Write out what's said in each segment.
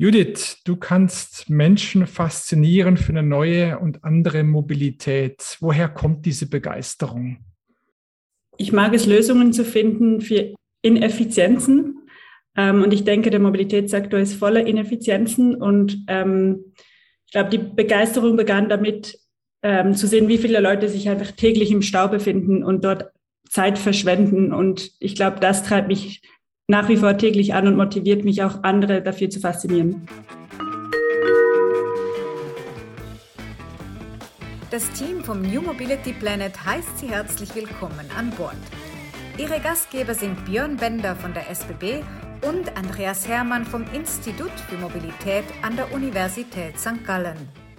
Judith, du kannst Menschen faszinieren für eine neue und andere Mobilität. Woher kommt diese Begeisterung? Ich mag es, Lösungen zu finden für Ineffizienzen. Ähm, und ich denke, der Mobilitätssektor ist voller Ineffizienzen. Und ähm, ich glaube, die Begeisterung begann damit, ähm, zu sehen, wie viele Leute sich einfach täglich im Stau befinden und dort Zeit verschwenden. Und ich glaube, das treibt mich nach wie vor täglich an und motiviert mich auch andere dafür zu faszinieren. Das Team vom New Mobility Planet heißt Sie herzlich willkommen an Bord. Ihre Gastgeber sind Björn Bender von der SBB und Andreas Hermann vom Institut für Mobilität an der Universität St. Gallen.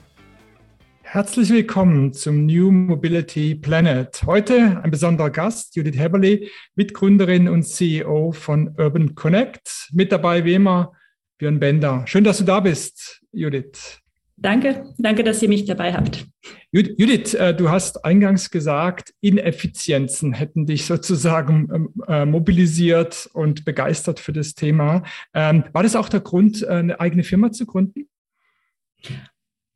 Herzlich willkommen zum New Mobility Planet. Heute ein besonderer Gast, Judith Heberle, Mitgründerin und CEO von Urban Connect. Mit dabei wie immer Björn Bender. Schön, dass du da bist, Judith. Danke, danke, dass ihr mich dabei habt. Judith, äh, du hast eingangs gesagt, Ineffizienzen hätten dich sozusagen ähm, äh, mobilisiert und begeistert für das Thema. Ähm, war das auch der Grund, äh, eine eigene Firma zu gründen?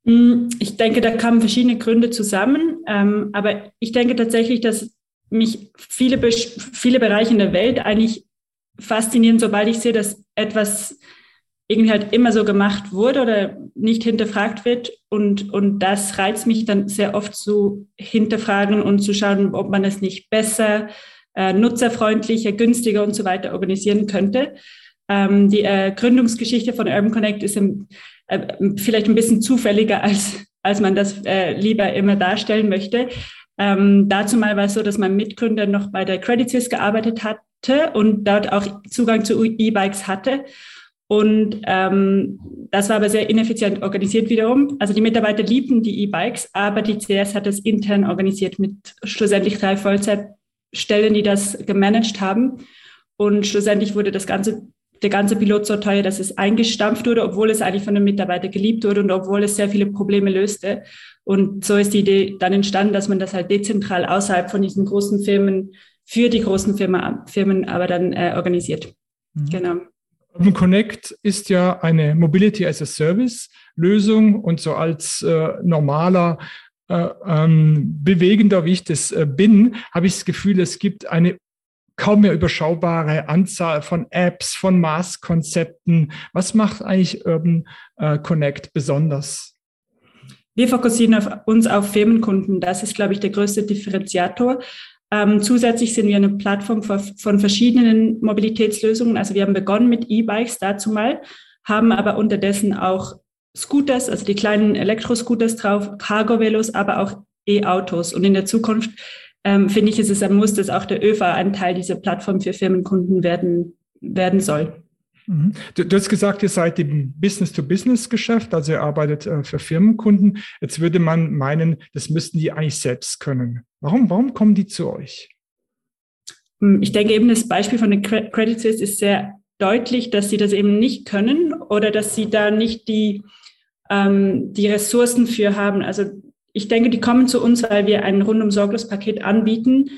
Mm, ich denke, da kamen verschiedene Gründe zusammen. Ähm, aber ich denke tatsächlich, dass mich viele, viele Bereiche in der Welt eigentlich faszinieren, sobald ich sehe, dass etwas irgendwie halt immer so gemacht wurde oder nicht hinterfragt wird. Und, und das reizt mich dann sehr oft zu hinterfragen und zu schauen, ob man es nicht besser, äh, nutzerfreundlicher, günstiger und so weiter organisieren könnte. Ähm, die äh, Gründungsgeschichte von Urban Connect ist im, vielleicht ein bisschen zufälliger, als, als man das äh, lieber immer darstellen möchte. Ähm, dazu mal war es so, dass mein Mitgründer noch bei der Credit Suisse gearbeitet hatte und dort auch Zugang zu E-Bikes hatte. Und ähm, das war aber sehr ineffizient organisiert wiederum. Also die Mitarbeiter liebten die E-Bikes, aber die CS hat das intern organisiert mit schlussendlich drei Vollzeitstellen, die das gemanagt haben. Und schlussendlich wurde das Ganze der ganze Pilot so teuer, dass es eingestampft wurde, obwohl es eigentlich von den Mitarbeitern geliebt wurde und obwohl es sehr viele Probleme löste. Und so ist die Idee dann entstanden, dass man das halt dezentral außerhalb von diesen großen Firmen für die großen Firma, Firmen aber dann äh, organisiert. Mhm. Genau. Open Connect ist ja eine Mobility as a Service Lösung und so als äh, normaler äh, ähm, bewegender, wie ich das äh, bin, habe ich das Gefühl, es gibt eine kaum mehr überschaubare Anzahl von Apps, von Maßkonzepten. Was macht eigentlich Urban äh, Connect besonders? Wir fokussieren auf uns auf Firmenkunden. Das ist, glaube ich, der größte Differenziator. Ähm, zusätzlich sind wir eine Plattform von verschiedenen Mobilitätslösungen. Also wir haben begonnen mit E-Bikes dazu mal, haben aber unterdessen auch Scooters, also die kleinen Elektroscooters drauf, Cargo-Velos, aber auch E-Autos. Und in der Zukunft ähm, finde ich, ist es ein Muss, dass auch der ÖFA ein Teil dieser Plattform für Firmenkunden werden, werden soll. Mhm. Du, du, hast gesagt, ihr seid im Business-to-Business-Geschäft, also ihr arbeitet äh, für Firmenkunden. Jetzt würde man meinen, das müssten die eigentlich selbst können. Warum, warum kommen die zu euch? Hm, ich denke eben, das Beispiel von den Credit Suisse ist sehr deutlich, dass sie das eben nicht können oder dass sie da nicht die, ähm, die Ressourcen für haben. Also ich denke, die kommen zu uns, weil wir ein rundum sorglos Paket anbieten,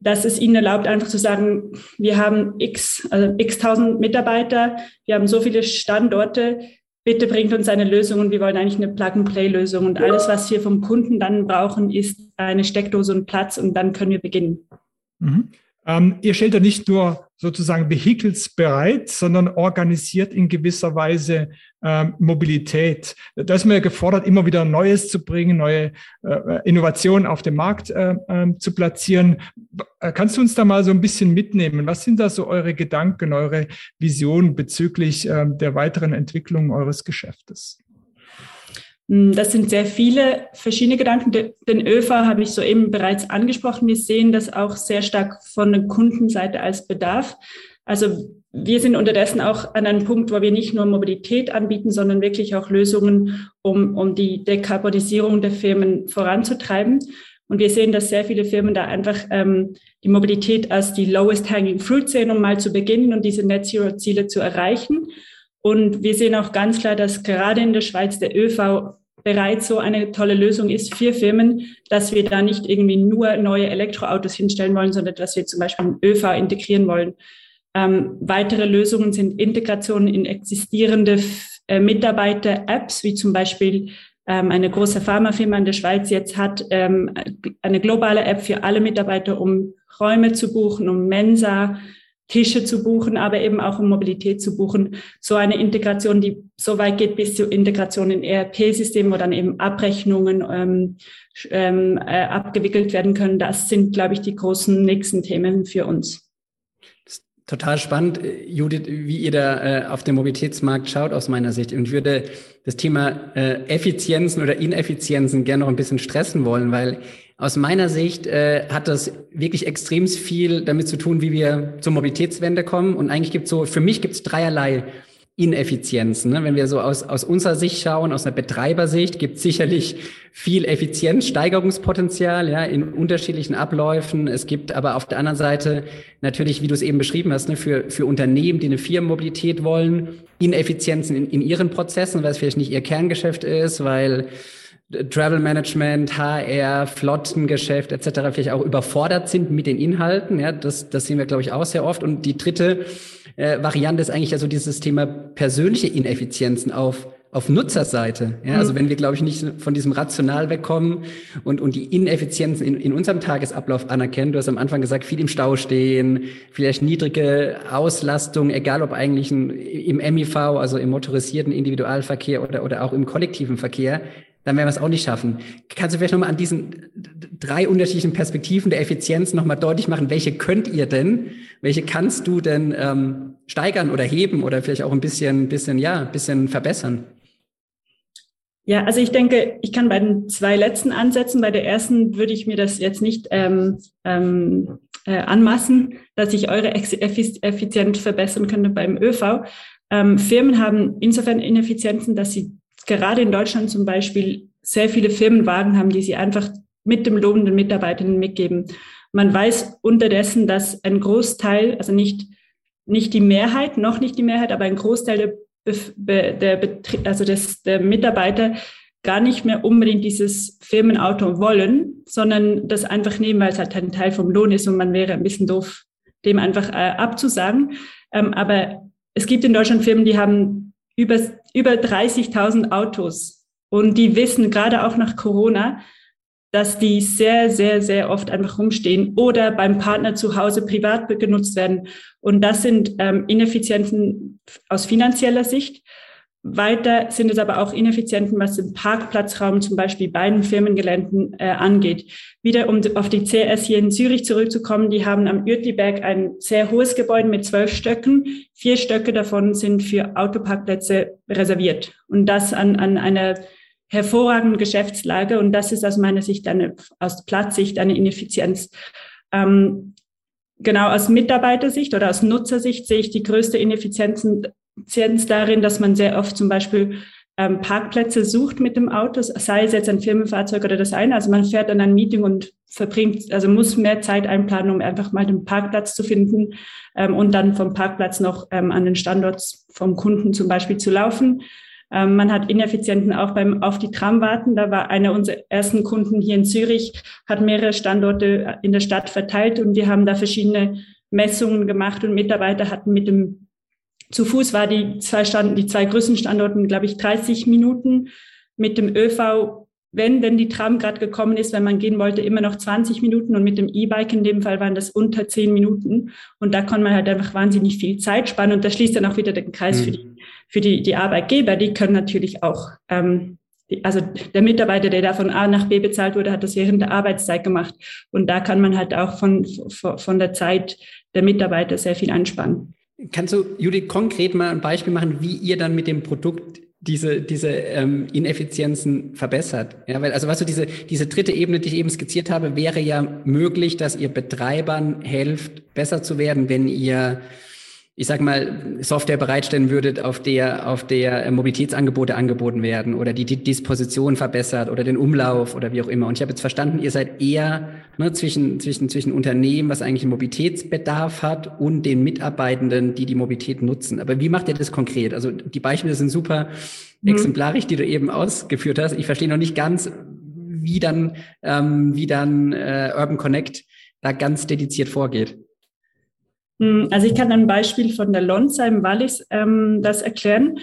das es ihnen erlaubt, einfach zu sagen, wir haben x, also x tausend Mitarbeiter, wir haben so viele Standorte, bitte bringt uns eine Lösung und wir wollen eigentlich eine Plug-and-Play-Lösung. Und alles, was wir vom Kunden dann brauchen, ist eine Steckdose und Platz und dann können wir beginnen. Mhm. Ähm, ihr stellt ja nicht nur sozusagen Vehicles bereit, sondern organisiert in gewisser Weise ähm, Mobilität. Da ist man ja gefordert, immer wieder Neues zu bringen, neue äh, Innovationen auf dem Markt äh, äh, zu platzieren. Äh, kannst du uns da mal so ein bisschen mitnehmen? Was sind da so eure Gedanken, eure Visionen bezüglich ähm, der weiteren Entwicklung eures Geschäftes? Hm, das sind sehr viele verschiedene Gedanken. Den ÖFA habe ich soeben bereits angesprochen. Wir sehen das auch sehr stark von der Kundenseite als Bedarf. Also wir sind unterdessen auch an einem Punkt, wo wir nicht nur Mobilität anbieten, sondern wirklich auch Lösungen, um, um die Dekarbonisierung der Firmen voranzutreiben. Und wir sehen, dass sehr viele Firmen da einfach ähm, die Mobilität als die lowest hanging fruit sehen, um mal zu beginnen und diese Net Zero Ziele zu erreichen. Und wir sehen auch ganz klar, dass gerade in der Schweiz der ÖV bereits so eine tolle Lösung ist für Firmen, dass wir da nicht irgendwie nur neue Elektroautos hinstellen wollen, sondern dass wir zum Beispiel einen ÖV integrieren wollen. Ähm, weitere Lösungen sind Integrationen in existierende äh, Mitarbeiter-Apps, wie zum Beispiel ähm, eine große Pharmafirma in der Schweiz jetzt hat ähm, eine globale App für alle Mitarbeiter, um Räume zu buchen, um Mensa, Tische zu buchen, aber eben auch um Mobilität zu buchen. So eine Integration, die so weit geht bis zur Integration in ERP-Systemen, wo dann eben Abrechnungen ähm, ähm, äh, abgewickelt werden können. Das sind, glaube ich, die großen nächsten Themen für uns. Total spannend, Judith, wie ihr da äh, auf den Mobilitätsmarkt schaut aus meiner Sicht. Und ich würde das Thema äh, Effizienzen oder Ineffizienzen gerne noch ein bisschen stressen wollen, weil aus meiner Sicht äh, hat das wirklich extrem viel damit zu tun, wie wir zur Mobilitätswende kommen. Und eigentlich gibt es so, für mich gibt es dreierlei Ineffizienzen. Ne? Wenn wir so aus, aus unserer Sicht schauen, aus einer Betreibersicht, gibt sicherlich viel Effizienzsteigerungspotenzial ja, in unterschiedlichen Abläufen. Es gibt aber auf der anderen Seite natürlich, wie du es eben beschrieben hast, ne, für, für Unternehmen, die eine Firmenmobilität wollen, Ineffizienzen in, in ihren Prozessen, weil es vielleicht nicht ihr Kerngeschäft ist, weil Travel Management, HR, Flottengeschäft etc. vielleicht auch überfordert sind mit den Inhalten. Ja, das, das sehen wir, glaube ich, auch sehr oft. Und die dritte äh, Variante ist eigentlich also dieses Thema persönliche Ineffizienzen auf auf Nutzerseite. Ja, also mhm. wenn wir, glaube ich, nicht von diesem Rational wegkommen und, und die Ineffizienzen in, in unserem Tagesablauf anerkennen. Du hast am Anfang gesagt, viel im Stau stehen, vielleicht niedrige Auslastung, egal ob eigentlich ein, im MIV, also im motorisierten Individualverkehr oder, oder auch im kollektiven Verkehr, dann werden wir es auch nicht schaffen. Kannst du vielleicht nochmal an diesen drei unterschiedlichen Perspektiven der Effizienz nochmal deutlich machen, welche könnt ihr denn, welche kannst du denn ähm, steigern oder heben oder vielleicht auch ein bisschen, bisschen, ja, ein bisschen verbessern? Ja, also ich denke, ich kann bei den zwei letzten ansetzen. Bei der ersten würde ich mir das jetzt nicht ähm, ähm, äh, anmaßen, dass ich eure Effizienz verbessern könnte beim ÖV. Ähm, Firmen haben insofern Ineffizienzen, dass sie gerade in Deutschland zum Beispiel sehr viele Firmenwagen haben, die sie einfach mit dem lohnenden Mitarbeitenden mitgeben. Man weiß unterdessen, dass ein Großteil, also nicht, nicht die Mehrheit, noch nicht die Mehrheit, aber ein Großteil der, der, also des, der Mitarbeiter gar nicht mehr unbedingt dieses Firmenauto wollen, sondern das einfach nehmen, weil es halt ein Teil vom Lohn ist und man wäre ein bisschen doof, dem einfach äh, abzusagen. Ähm, aber es gibt in Deutschland Firmen, die haben über, über 30.000 Autos. Und die wissen gerade auch nach Corona, dass die sehr, sehr, sehr oft einfach rumstehen oder beim Partner zu Hause privat genutzt werden. Und das sind ähm, Ineffizienzen aus finanzieller Sicht. Weiter sind es aber auch Ineffizienten, was den Parkplatzraum zum Beispiel bei den Firmengeländen äh, angeht. Wieder um auf die CS hier in Zürich zurückzukommen, die haben am Uetliberg ein sehr hohes Gebäude mit zwölf Stöcken. Vier Stöcke davon sind für Autoparkplätze reserviert. Und das an, an einer hervorragenden Geschäftslage. Und das ist aus meiner Sicht eine, aus Platzsicht eine Ineffizienz. Ähm, genau aus Mitarbeitersicht oder aus Nutzersicht sehe ich die größte Ineffizienz darin, dass man sehr oft zum Beispiel ähm, Parkplätze sucht mit dem Auto, sei es jetzt ein Firmenfahrzeug oder das eine. Also man fährt an ein Meeting und verbringt, also muss mehr Zeit einplanen, um einfach mal den Parkplatz zu finden ähm, und dann vom Parkplatz noch ähm, an den Standort vom Kunden zum Beispiel zu laufen. Ähm, man hat Ineffizienten auch beim auf die Tram warten. Da war einer unserer ersten Kunden hier in Zürich, hat mehrere Standorte in der Stadt verteilt und wir haben da verschiedene Messungen gemacht und Mitarbeiter hatten mit dem zu Fuß war die zwei Stand, die zwei größten Standorten, glaube ich, 30 Minuten. Mit dem ÖV, wenn denn die Tram gerade gekommen ist, wenn man gehen wollte, immer noch 20 Minuten und mit dem E-Bike in dem Fall waren das unter 10 Minuten. Und da kann man halt einfach wahnsinnig viel Zeit sparen und das schließt dann auch wieder den Kreis mhm. für die für die, die Arbeitgeber, die können natürlich auch, ähm, die, also der Mitarbeiter, der da von A nach B bezahlt wurde, hat das während der Arbeitszeit gemacht. Und da kann man halt auch von, von, der Zeit der Mitarbeiter sehr viel einsparen. Kannst du, Judith, konkret mal ein Beispiel machen, wie ihr dann mit dem Produkt diese, diese ähm, Ineffizienzen verbessert. Ja, weil, also was weißt du, diese, diese dritte Ebene, die ich eben skizziert habe, wäre ja möglich, dass ihr Betreibern helft, besser zu werden, wenn ihr ich sag mal, Software bereitstellen würdet, auf der, auf der äh, Mobilitätsangebote angeboten werden oder die, die Disposition verbessert oder den Umlauf oder wie auch immer. Und ich habe jetzt verstanden, ihr seid eher ne, zwischen, zwischen, zwischen Unternehmen, was eigentlich einen Mobilitätsbedarf hat und den Mitarbeitenden, die die Mobilität nutzen. Aber wie macht ihr das konkret? Also die Beispiele sind super mhm. exemplarisch, die du eben ausgeführt hast. Ich verstehe noch nicht ganz, wie dann, ähm, wie dann äh, Urban Connect da ganz dediziert vorgeht. Hm, also ich kann ein Beispiel von der Lonza im Wallis ähm, das erklären.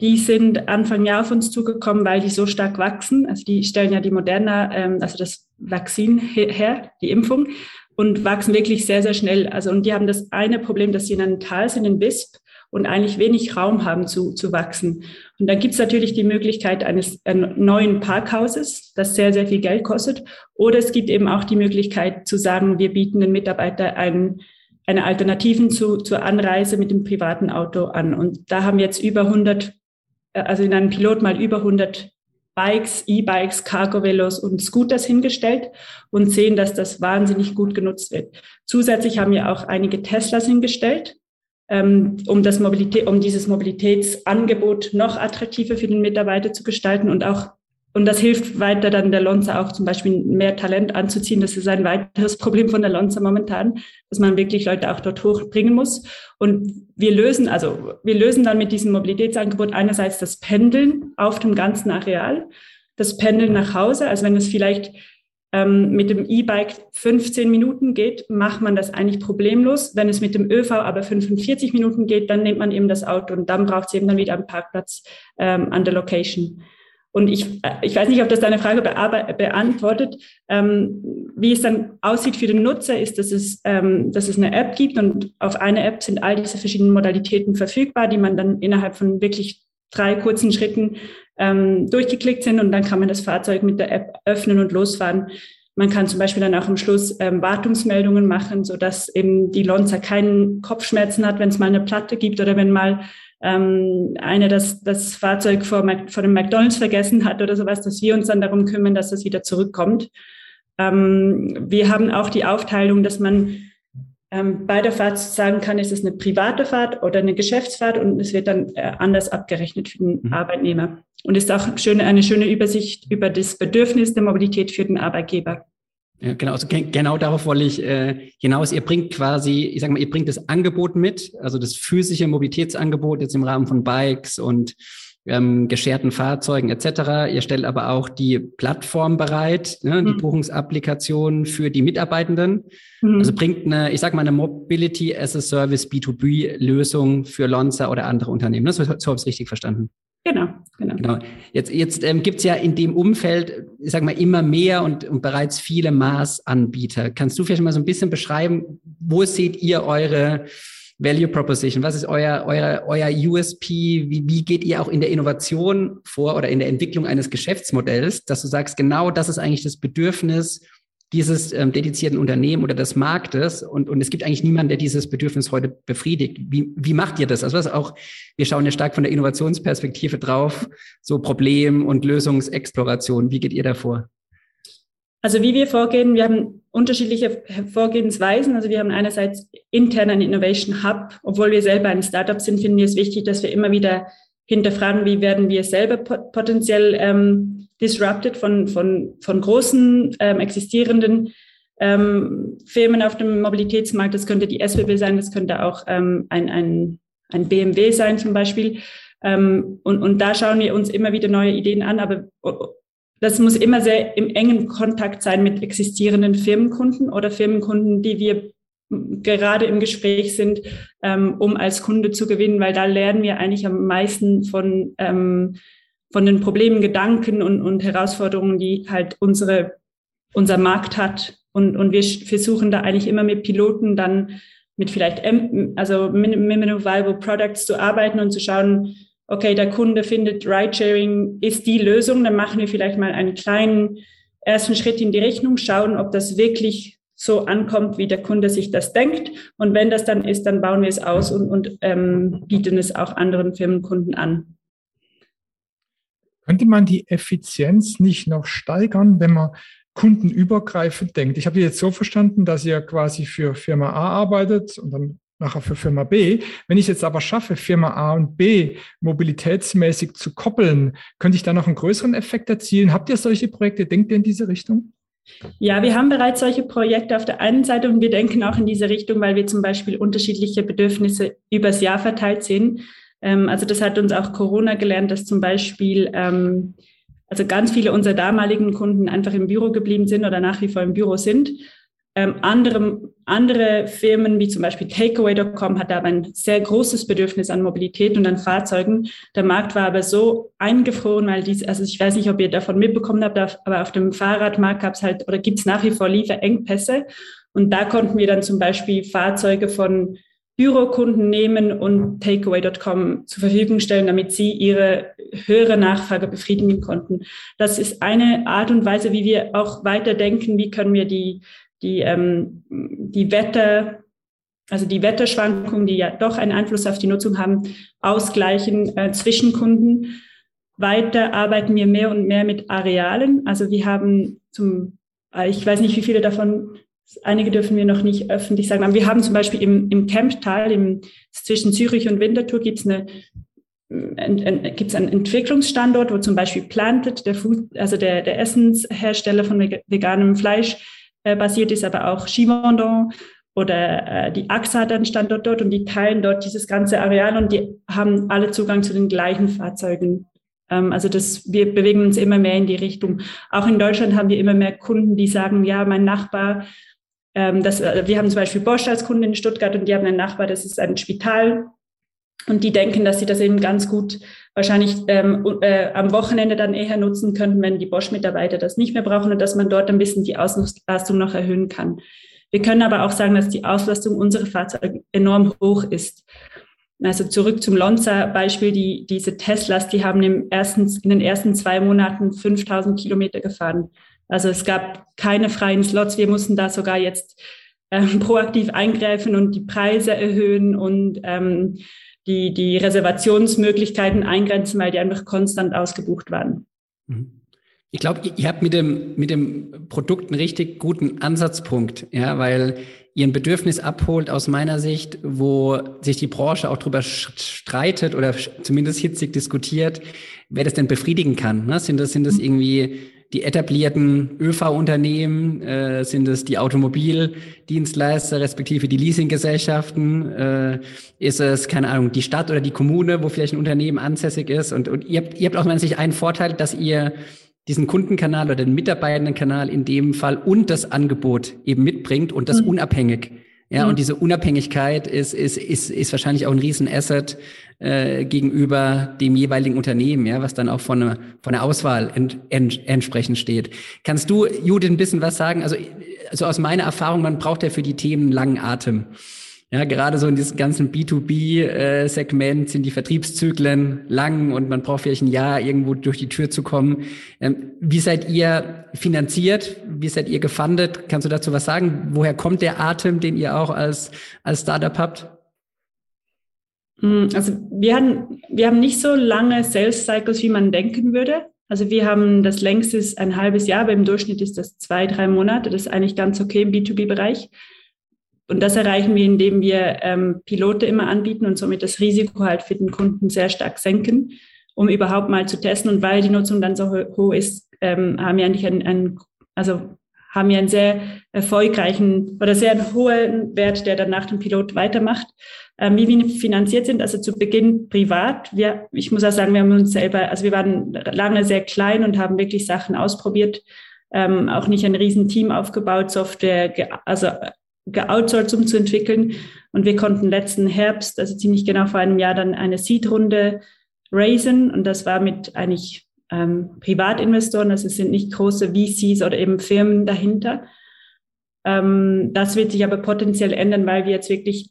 die sind Anfang Jahr auf uns zugekommen, weil die so stark wachsen. Also die stellen ja die Moderna, ähm, also das Vakzin her, die Impfung, und wachsen wirklich sehr, sehr schnell. Also und die haben das eine Problem, dass sie in einem Tal sind, in Wisp, und eigentlich wenig Raum haben zu, zu wachsen. Und da gibt es natürlich die Möglichkeit eines neuen Parkhauses, das sehr, sehr viel Geld kostet. Oder es gibt eben auch die Möglichkeit zu sagen, wir bieten den Mitarbeitern einen, eine Alternativen zu, zur Anreise mit dem privaten Auto an. Und da haben jetzt über 100, äh, also in einem Pilot mal über 100 Bikes, E-Bikes, Cargo-Velos und Scooters hingestellt und sehen, dass das wahnsinnig gut genutzt wird. Zusätzlich haben wir auch einige Teslas hingestellt ähm, um, das Mobilität, um dieses Mobilitätsangebot noch attraktiver für den Mitarbeiter zu gestalten und auch und das hilft weiter dann der Lonza auch zum Beispiel mehr Talent anzuziehen. Das ist ein weiteres Problem von der Lonza momentan, dass man wirklich Leute auch dort hochbringen muss. Und wir lösen, also wir lösen dann mit diesem Mobilitätsangebot einerseits das Pendeln auf dem ganzen Areal, das Pendeln nach Hause. Also wenn es vielleicht ähm, mit dem E-Bike 15 Minuten geht, macht man das eigentlich problemlos. Wenn es mit dem ÖV aber 45 Minuten geht, dann nimmt man eben das Auto und dann braucht es eben dann wieder einen Parkplatz ähm, an der Location. Und ich, ich weiß nicht, ob das deine Frage beantwortet. Ähm, wie es dann aussieht für den Nutzer, ist, dass es, ähm, dass es eine App gibt und auf eine App sind all diese verschiedenen Modalitäten verfügbar, die man dann innerhalb von wirklich drei kurzen Schritten ähm, durchgeklickt sind und dann kann man das Fahrzeug mit der App öffnen und losfahren. Man kann zum Beispiel dann auch am Schluss ähm, Wartungsmeldungen machen, so dass eben die Lonza keinen Kopfschmerzen hat, wenn es mal eine Platte gibt oder wenn mal ähm, einer das, das Fahrzeug vor, vor dem McDonalds vergessen hat oder sowas, dass wir uns dann darum kümmern, dass das wieder zurückkommt. Ähm, wir haben auch die Aufteilung, dass man ähm, bei der Fahrt sagen kann, ist es eine private Fahrt oder eine Geschäftsfahrt und es wird dann äh, anders abgerechnet für den mhm. Arbeitnehmer. Und ist auch schön, eine schöne Übersicht über das Bedürfnis der Mobilität für den Arbeitgeber. Ja, genau, also genau darauf wollte ich äh, hinaus. Ihr bringt quasi, ich sage mal, ihr bringt das Angebot mit, also das physische Mobilitätsangebot jetzt im Rahmen von Bikes und ähm, gescherten Fahrzeugen etc. Ihr stellt aber auch die Plattform bereit, ne, die mhm. Buchungsapplikation für die Mitarbeitenden. Mhm. Also bringt eine, ich sage mal, eine Mobility as a Service B2B-Lösung für Lonza oder andere Unternehmen. Das, so, so habe ich es richtig verstanden. Genau, genau. genau. Jetzt, jetzt ähm, gibt es ja in dem Umfeld, ich sag mal, immer mehr und, und bereits viele Maßanbieter. Kannst du vielleicht mal so ein bisschen beschreiben, wo seht ihr eure Value Proposition? Was ist euer, euer, euer USP? Wie, wie geht ihr auch in der Innovation vor oder in der Entwicklung eines Geschäftsmodells, dass du sagst, genau das ist eigentlich das Bedürfnis dieses ähm, dedizierten Unternehmen oder des Marktes und, und es gibt eigentlich niemanden, der dieses Bedürfnis heute befriedigt. Wie, wie macht ihr das? Also was auch, wir schauen ja stark von der Innovationsperspektive drauf, so Problem- und Lösungsexploration. Wie geht ihr davor? Also wie wir vorgehen, wir haben unterschiedliche Vorgehensweisen. Also wir haben einerseits intern einen Innovation Hub. Obwohl wir selber ein Startup sind, finden wir es wichtig, dass wir immer wieder hinterfragen, wie werden wir selber potenziell ähm, disrupted von, von, von großen ähm, existierenden ähm, Firmen auf dem Mobilitätsmarkt. Das könnte die SBB sein, das könnte auch ähm, ein, ein, ein BMW sein zum Beispiel. Ähm, und, und da schauen wir uns immer wieder neue Ideen an, aber das muss immer sehr im engen Kontakt sein mit existierenden Firmenkunden oder Firmenkunden, die wir gerade im Gespräch sind, ähm, um als Kunde zu gewinnen, weil da lernen wir eigentlich am meisten von, ähm, von den Problemen, Gedanken und, und Herausforderungen, die halt unsere, unser Markt hat. Und, und wir versuchen da eigentlich immer mit Piloten dann mit vielleicht, M, also Minimum Viable Products zu arbeiten und zu schauen, okay, der Kunde findet Ridesharing ist die Lösung, dann machen wir vielleicht mal einen kleinen ersten Schritt in die Rechnung, schauen, ob das wirklich so ankommt, wie der Kunde sich das denkt. Und wenn das dann ist, dann bauen wir es aus und, und ähm, bieten es auch anderen Firmenkunden an. Könnte man die Effizienz nicht noch steigern, wenn man kundenübergreifend denkt? Ich habe jetzt so verstanden, dass ihr quasi für Firma A arbeitet und dann nachher für Firma B. Wenn ich jetzt aber schaffe, Firma A und B mobilitätsmäßig zu koppeln, könnte ich da noch einen größeren Effekt erzielen? Habt ihr solche Projekte? Denkt ihr in diese Richtung? Ja, wir haben bereits solche Projekte auf der einen Seite und wir denken auch in diese Richtung, weil wir zum Beispiel unterschiedliche Bedürfnisse übers Jahr verteilt sehen. Ähm, also das hat uns auch Corona gelernt, dass zum Beispiel ähm, also ganz viele unserer damaligen Kunden einfach im Büro geblieben sind oder nach wie vor im Büro sind Ähm, andere, andere Firmen wie zum Beispiel Takeaway.com hat aber ein sehr großes Bedürfnis an Mobilität und an Fahrzeugen. Der Markt war aber so eingefroren, weil dies, also ich weiß nicht, ob ihr davon mitbekommen habt, aber auf dem Fahrradmarkt gab es halt oder gibt es nach wie vor Lieferengpässe. Und da konnten wir dann zum Beispiel Fahrzeuge von Bürokunden nehmen und Takeaway.com zur Verfügung stellen, damit sie ihre höhere Nachfrage befriedigen konnten. Das ist eine Art und Weise, wie wir auch weiterdenken, wie können wir die die, ähm, die Wetter, also die Wetterschwankungen, die ja doch einen Einfluss auf die Nutzung haben, ausgleichen äh, zwischen Kunden. Weiter arbeiten wir mehr und mehr mit Arealen. Also wir haben zum, äh, ich weiß nicht, wie viele davon, einige dürfen wir noch nicht öffentlich sagen, aber wir haben zum Beispiel im, im Camptal, im, zwischen Zürich und Winterthur gibt es eine gibt es einen Entwicklungsstandort, wo zum Beispiel Planted, der Food, also der, der Essenshersteller von veganem Fleisch, äh, basiert ist, aber auch Givaudan oder äh, die AXA hat einen Standort dort und die teilen dort dieses ganze Areal und die haben alle Zugang zu den gleichen Fahrzeugen. Ähm, also das, wir bewegen uns immer mehr in die Richtung. Auch in Deutschland haben wir immer mehr Kunden, die sagen, ja, mein Nachbar, ähm, das, äh, wir haben zum Beispiel Bosch als Kunden in Stuttgart und die haben einen Nachbar, das ist ein Spital und die denken, dass sie das eben ganz gut wahrscheinlich ähm, äh, am Wochenende dann eher nutzen könnten, wenn die Bosch-Mitarbeiter das nicht mehr brauchen und dass man dort ein bisschen die Auslastung noch erhöhen kann. Wir können aber auch sagen, dass die Auslastung unserer Fahrzeuge enorm hoch ist. Also zurück zum Lonza-Beispiel, die, diese Teslas, die haben im ersten, in den ersten zwei Monaten 5000 Kilometer gefahren. Also es gab keine freien Slots. Wir mussten da sogar jetzt ähm, proaktiv eingreifen und die Preise erhöhen und ähm, die, die Reservationsmöglichkeiten eingrenzen, weil die einfach konstant ausgebucht waren. Mhm. Ich glaube, ihr habt mit dem, mit dem Produkt einen richtig guten Ansatzpunkt, ja, weil ihr ein Bedürfnis abholt aus meiner Sicht, wo sich die Branche auch drüber streitet oder zumindest hitzig diskutiert, wer das denn befriedigen kann. Ne? Sind das, sind das mhm. irgendwie die etablierten ÖV-Unternehmen, äh, sind es die Automobildienstleister, respektive die Leasinggesellschaften, äh, ist es, keine Ahnung, die Stadt oder die Kommune, wo vielleicht ein Unternehmen ansässig ist. Und, und ihr, habt, ihr habt auch sich einen Vorteil, dass ihr diesen Kundenkanal oder den Mitarbeitendenkanal in dem Fall und das Angebot eben mitbringt und das mhm. unabhängig. Ja, mhm. und diese Unabhängigkeit ist, ist, ist, ist wahrscheinlich auch ein Riesenasset äh, gegenüber dem jeweiligen Unternehmen, ja, was dann auch von, einer von der Auswahl ent, ent, entsprechend steht. Kannst du, Judith, ein bisschen was sagen? Also, also aus meiner Erfahrung, man braucht ja für die Themen langen Atem. Ja, gerade so in diesem ganzen B2B-Segment sind die Vertriebszyklen lang und man braucht vielleicht ein Jahr, irgendwo durch die Tür zu kommen. Ähm, wie seid ihr finanziert? Wie seid ihr gefundet? Kannst du dazu was sagen? Woher kommt der Atem, den ihr auch als, als Startup habt? Hm, also wir haben, wir haben nicht so lange Sales Cycles, wie man denken würde. Also wir haben das längste ein halbes Jahr, aber im Durchschnitt ist das zwei, drei Monate. Das ist eigentlich ganz okay im B2B-Bereich. Und das erreichen wir, indem wir ähm, Pilote immer anbieten und somit das Risiko halt für den Kunden sehr stark senken, um überhaupt mal zu testen. Und weil die Nutzung dann so hoch ist, ähm, haben wir eigentlich einen, einen, also haben wir einen sehr erfolgreichen oder sehr hohen Wert, der dann nach dem Pilot weitermacht. Ähm, wie wir finanziert sind, also zu Beginn privat. Wir, ich muss auch sagen, wir haben uns selber, also wir waren lange sehr klein und haben wirklich Sachen ausprobiert, ähm, auch nicht ein Riesenteam aufgebaut, Software, also geoutsourced, zu entwickeln. Und wir konnten letzten Herbst, also ziemlich genau vor einem Jahr, dann eine Seed-Runde raisen. Und das war mit eigentlich ähm, Privatinvestoren, also es sind nicht große VCs oder eben Firmen dahinter. Ähm, das wird sich aber potenziell ändern, weil wir jetzt wirklich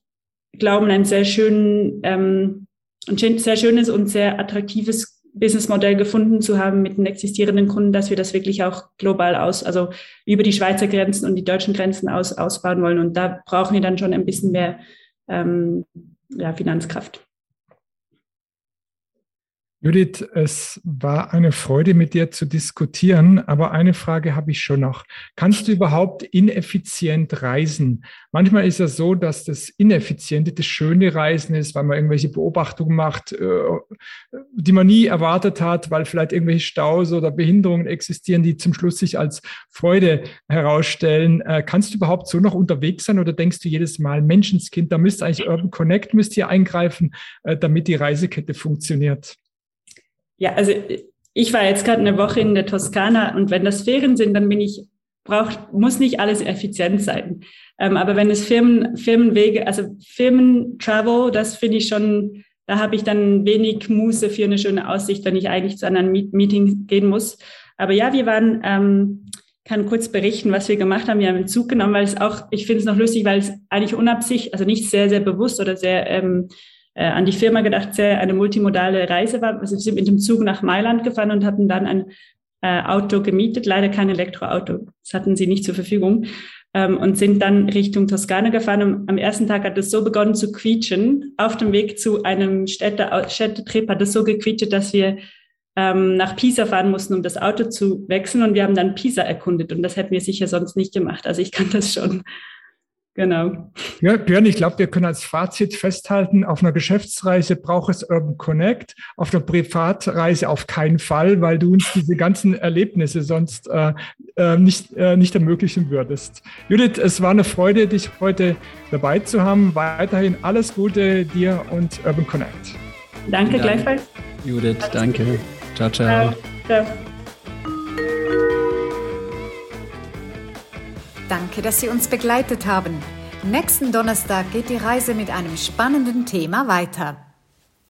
glauben, ein sehr schön, ähm, ein sehr schönes und sehr attraktives Businessmodell gefunden zu haben mit den existierenden Kunden, dass wir das wirklich auch global aus, also über die Schweizer Grenzen und die deutschen Grenzen aus ausbauen wollen. Und da brauchen wir dann schon ein bisschen mehr ähm, ja, Finanzkraft. Judith, es war eine Freude, mit dir zu diskutieren, aber eine Frage habe ich schon noch. Kannst du überhaupt ineffizient reisen? Manchmal ist es so, dass das Ineffiziente das schöne Reisen ist, weil man irgendwelche Beobachtungen macht, äh, die man nie erwartet hat, weil vielleicht irgendwelche Staus oder Behinderungen existieren, die zum Schluss sich als Freude herausstellen. Äh, kannst du überhaupt so noch unterwegs sein oder denkst du jedes Mal, Menschenskind, da müsste eigentlich Urban Connect müsst ihr eingreifen, äh, damit die Reisekette funktioniert? Ja, also ich war jetzt gerade eine Woche in der Toskana und wenn das Ferien sind, dann bin ich braucht, muss nicht alles effizient sein. Ähm, aber wenn es Firmen, Firmenwege, also Firmen-Travel, das finde ich schon, da habe ich dann wenig Muße für eine schöne Aussicht, wenn ich eigentlich zu einem Meeting gehen muss. Aber ja, wir waren, ähm, kann kurz berichten, was wir gemacht haben. Wir haben einen Zug genommen, weil es auch, ich finde es noch lustig, weil es eigentlich unabsichtlich, also nicht sehr, sehr bewusst oder sehr ähm, äh, an die Firma gedacht, sehr eine multimodale Reise war. Also wir sind mit dem Zug nach Mailand gefahren und hatten dann ein äh, Auto gemietet, leider kein Elektroauto. Das hatten sie nicht zur Verfügung. Ähm, und sind dann Richtung Toskana gefahren. Und am ersten Tag hat es so begonnen zu quietschen. Auf dem Weg zu einem Städte, Städtetrip hat es so gequietscht, dass wir ähm, nach Pisa fahren mussten, um das Auto zu wechseln. Und wir haben dann Pisa erkundet. Und das hätten wir sicher sonst nicht gemacht. Also ich kann das schon Genau. Ja, Björn, ich glaube, wir können als Fazit festhalten, auf einer Geschäftsreise braucht es Urban Connect, auf einer Privatreise auf keinen Fall, weil du uns diese ganzen Erlebnisse sonst äh, äh, nicht, äh, nicht ermöglichen würdest. Judith, es war eine Freude, dich heute dabei zu haben. Weiterhin alles Gute dir und Urban Connect. Danke, Dank. gleichfalls. Judith, danke. Ciao, ciao. ciao. Danke, dass Sie uns begleitet haben. Nächsten Donnerstag geht die Reise mit einem spannenden Thema weiter.